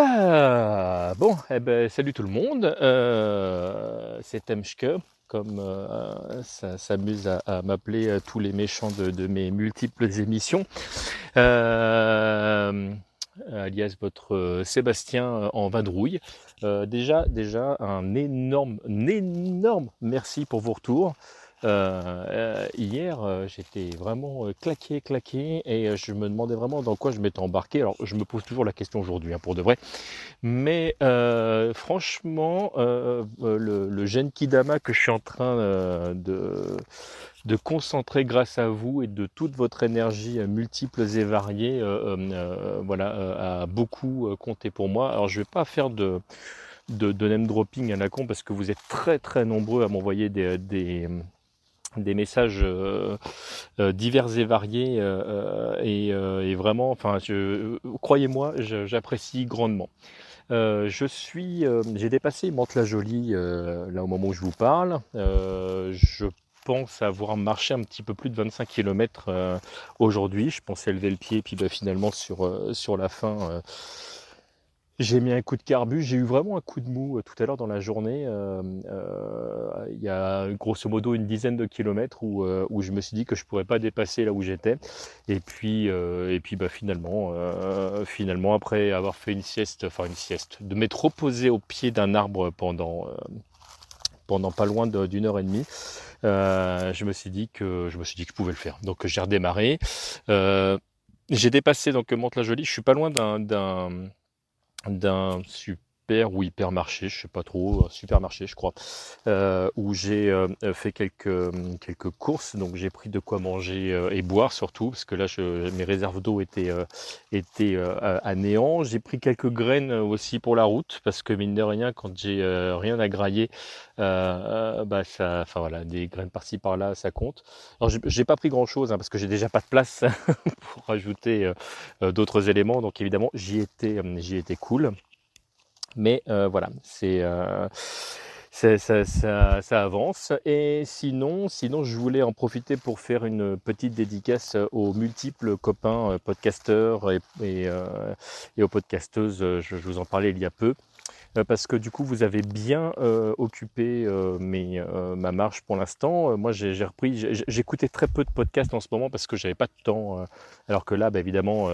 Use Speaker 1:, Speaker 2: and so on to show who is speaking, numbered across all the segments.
Speaker 1: Ah, bon, eh ben, salut tout le monde. Euh, c'est Temschke, comme euh, ça s'amuse à, m'appeler euh, tous les méchants de, mes multiples émissions. alias votre Sébastien en vadrouille. déjà, déjà un énorme, un énorme merci pour vos retours. Euh, euh, hier, euh, j'étais vraiment claqué, claqué, et je me demandais vraiment dans quoi je m'étais embarqué. Alors, je me pose toujours la question aujourd'hui, hein, pour de vrai. Mais franchement, le, le Gen Kidama que je suis en train de, de concentrer grâce à vous et de toute votre énergie multiples et variées, voilà, a beaucoup compté pour moi. Alors, je vais pas faire de de, name dropping à la con parce que vous êtes très très nombreux à m'envoyer des messages euh, euh, divers et variés euh, et, vraiment, enfin, croyez-moi, j'apprécie grandement. je suis, j'ai dépassé Mantes-la-Jolie là au moment où je vous parle. je pense avoir marché un petit peu plus de 25 km aujourd'hui. Je pensais lever le pied, puis bah, finalement sur sur la fin j'ai mis un coup de carbu, j'ai eu vraiment un coup de mou euh, tout à l'heure dans la journée. Euh, euh, il y a grosso modo une dizaine de kilomètres où, où je me suis dit que je pourrais pas dépasser là où j'étais. Et puis, et puis bah, finalement, finalement, après avoir fait une sieste, enfin une sieste, de m'être reposé au pied d'un arbre pendant, pendant pas loin d'une heure et demie, je me suis dit que je me suis dit que je pouvais le faire. Donc j'ai redémarré. j'ai dépassé donc Monte-la-Jolie. Je suis pas loin d'un d'un super ou hypermarché, je sais pas trop, supermarché je crois, euh, où j'ai euh, fait quelques quelques courses, donc j'ai pris de quoi manger euh, et boire surtout, parce que là je, mes réserves d'eau étaient étaient à néant. J'ai pris quelques graines aussi pour la route, parce que mine de rien, quand j'ai rien à grailler, bah enfin voilà, des graines par-ci par-là, ça compte. Alors j'ai pas pris grand-chose, hein, parce que j'ai déjà pas de place pour rajouter d'autres éléments, donc évidemment j'y étais j'y étais cool. Mais euh, voilà, c'est euh, ça, avance. Et sinon, sinon, je voulais en profiter pour faire une petite dédicace aux multiples copains euh, podcasteurs et, aux podcasteuses. Je, vous en parlais il y a peu. Euh, parce que du coup vous avez bien euh, occupé euh, ma marche pour l'instant. moi j'ai repris, j'écoutais très peu de podcasts en ce moment parce que j'avais pas de temps. alors que là, bah, évidemment,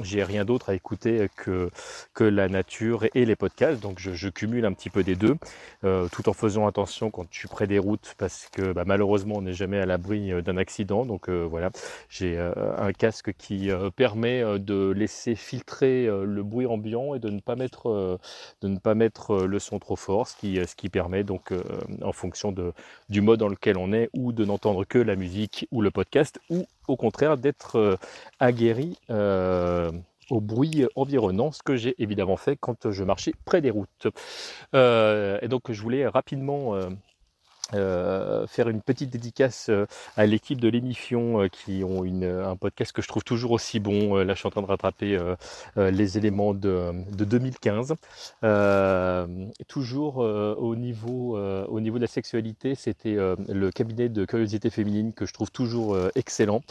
Speaker 1: j'ai rien d'autre à écouter que, la nature et, les podcasts. Donc je, je, cumule un petit peu des deux, tout en faisant attention quand je suis près des routes parce que bah, malheureusement on n'est jamais à l'abri d'un accident. Donc voilà, j'ai un casque qui permet de laisser filtrer le bruit ambiant et de ne pas mettre, de ne pas mettre euh, le son trop fort, ce qui, ce qui permet donc euh, en fonction de, du mode dans lequel on est, ou de n'entendre que la musique ou le podcast, ou au contraire d'être euh, aguerri au bruit environnant, ce que j'ai évidemment fait quand je marchais près des routes. et donc je voulais rapidement euh, faire une petite dédicace euh, à l'équipe de l'émission euh, qui ont une, un podcast que je trouve toujours aussi bon. là, je suis en train de rattraper les éléments de, de 2015. toujours au niveau au niveau de la sexualité, c'était le cabinet de curiosité féminine que je trouve toujours excellent.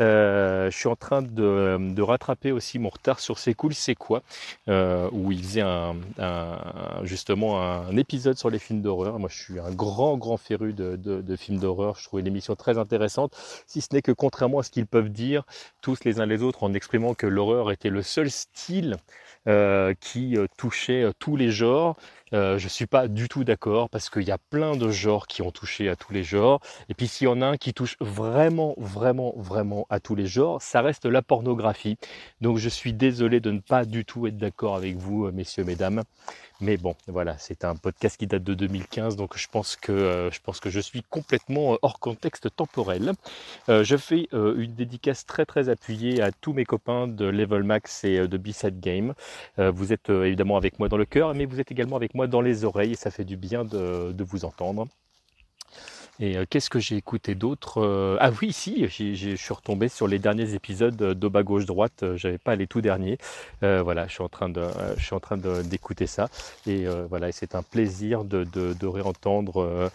Speaker 1: Euh, je suis en train de, rattraper aussi mon retard sur C'est cool, c'est quoi euh, où il faisait un, justement un épisode sur les films d'horreur. Moi, je suis un grand, grand féru de, films d'horreur. Je trouve une émission très intéressante, si ce n'est que contrairement à ce qu'ils peuvent dire tous les uns les autres en exprimant que l'horreur était le seul style euh, qui touchait tous les genres. Euh, je suis pas du tout d'accord parce qu'il y a plein de genres qui ont touché à tous les genres. Et puis s'il y en a un qui touche vraiment, vraiment, vraiment à tous les genres, ça reste la pornographie. Donc je suis désolé de ne pas du tout être d'accord avec vous, euh, messieurs, mesdames. Mais bon, voilà, c'est un podcast qui date de 2015, donc je pense que euh, je pense que je suis complètement euh, hors contexte temporel. Je fais une dédicace très très appuyée à tous mes copains de Level Max et de B-Side Game. vous êtes évidemment avec moi dans le cœur, mais vous êtes également avec moi dans les oreilles, et ça fait du bien de vous entendre. Et euh, qu'est-ce que j'ai écouté d'autre euh, Ah oui, si, je suis retombé sur les derniers épisodes d'Oba gauche droite. J'avais pas les tout derniers. voilà, je suis en train de, je suis en train d'écouter ça. Et voilà, c'est un plaisir de, de, réentendre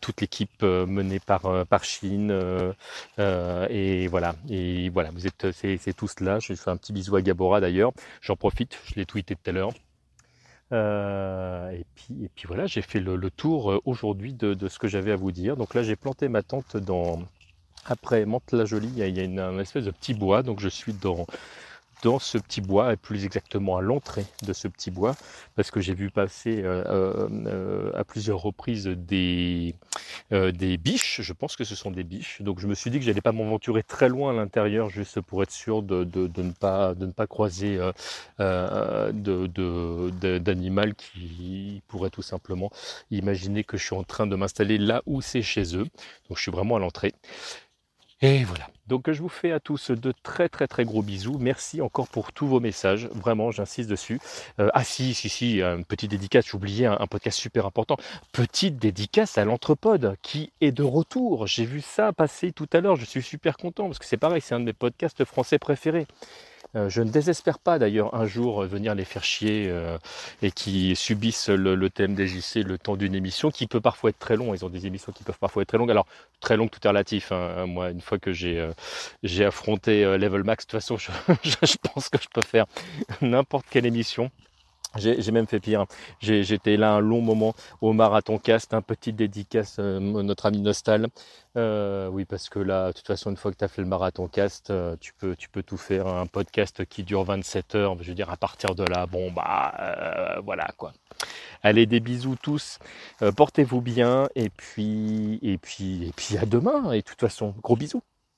Speaker 1: toute l'équipe menée par par Chine. et voilà, et voilà, vous êtes, c'est tous là. Je fais un petit bisou à Gabora d'ailleurs. J'en profite, je l'ai tweeté tout à l'heure. Euh, et, puis, et puis voilà, j'ai fait le, tour euh, aujourd'hui de, ce que j'avais à vous dire. Donc là, j'ai planté ma tente dans. Après Mantes-la-Jolie, il y a, une, un espèce de petit bois. Donc je suis dans dans ce petit bois, et plus exactement à l'entrée de ce petit bois, parce que j'ai vu passer euh, euh, euh, à plusieurs reprises des, biches, je pense que ce sont des biches, donc je me suis dit que j'allais pas m'aventurer très loin à l'intérieur, juste pour être sûr de, ne, pas, de ne pas croiser d'animal qui pourrait tout simplement imaginer que je suis en train de m'installer là où c'est chez eux, donc je suis vraiment à l'entrée. Et voilà. Donc je vous fais à tous de très très très gros bisous. Merci encore pour tous vos messages. Vraiment, j'insiste dessus. Euh, ah si, si, si, une petite dédicace, j'oubliais un, podcast super important. Petite dédicace à l'Entrepode qui est de retour. J'ai vu ça passer tout à l'heure. Je suis super content parce que c'est pareil, c'est un de mes podcasts français préférés. Euh, je ne désespère pas d'ailleurs un jour venir les faire chier euh, et qui subissent le, thème des JC le temps d'une émission qui peut parfois être très long. Ils ont des émissions qui peuvent parfois être très longues. Alors très longue, tout est relatif. Hein. Moi, une fois que j'ai euh, affronté Level Max, de toute façon, je pense que je peux faire n'importe quelle émission. J'ai même fait pire. J'étais là un long moment au marathon cast, un petit dédicace, euh, notre ami Nostal. Euh, oui, parce que là, de toute façon, une fois que tu as fait le marathon cast, euh, tu, peux, tu peux tout faire. Un podcast qui dure 27 heures, je veux dire, à partir de là, bon, bah, voilà quoi. Allez, des bisous tous. Portez-vous bien et puis, et puis, et puis à demain. Et de toute façon, gros bisous.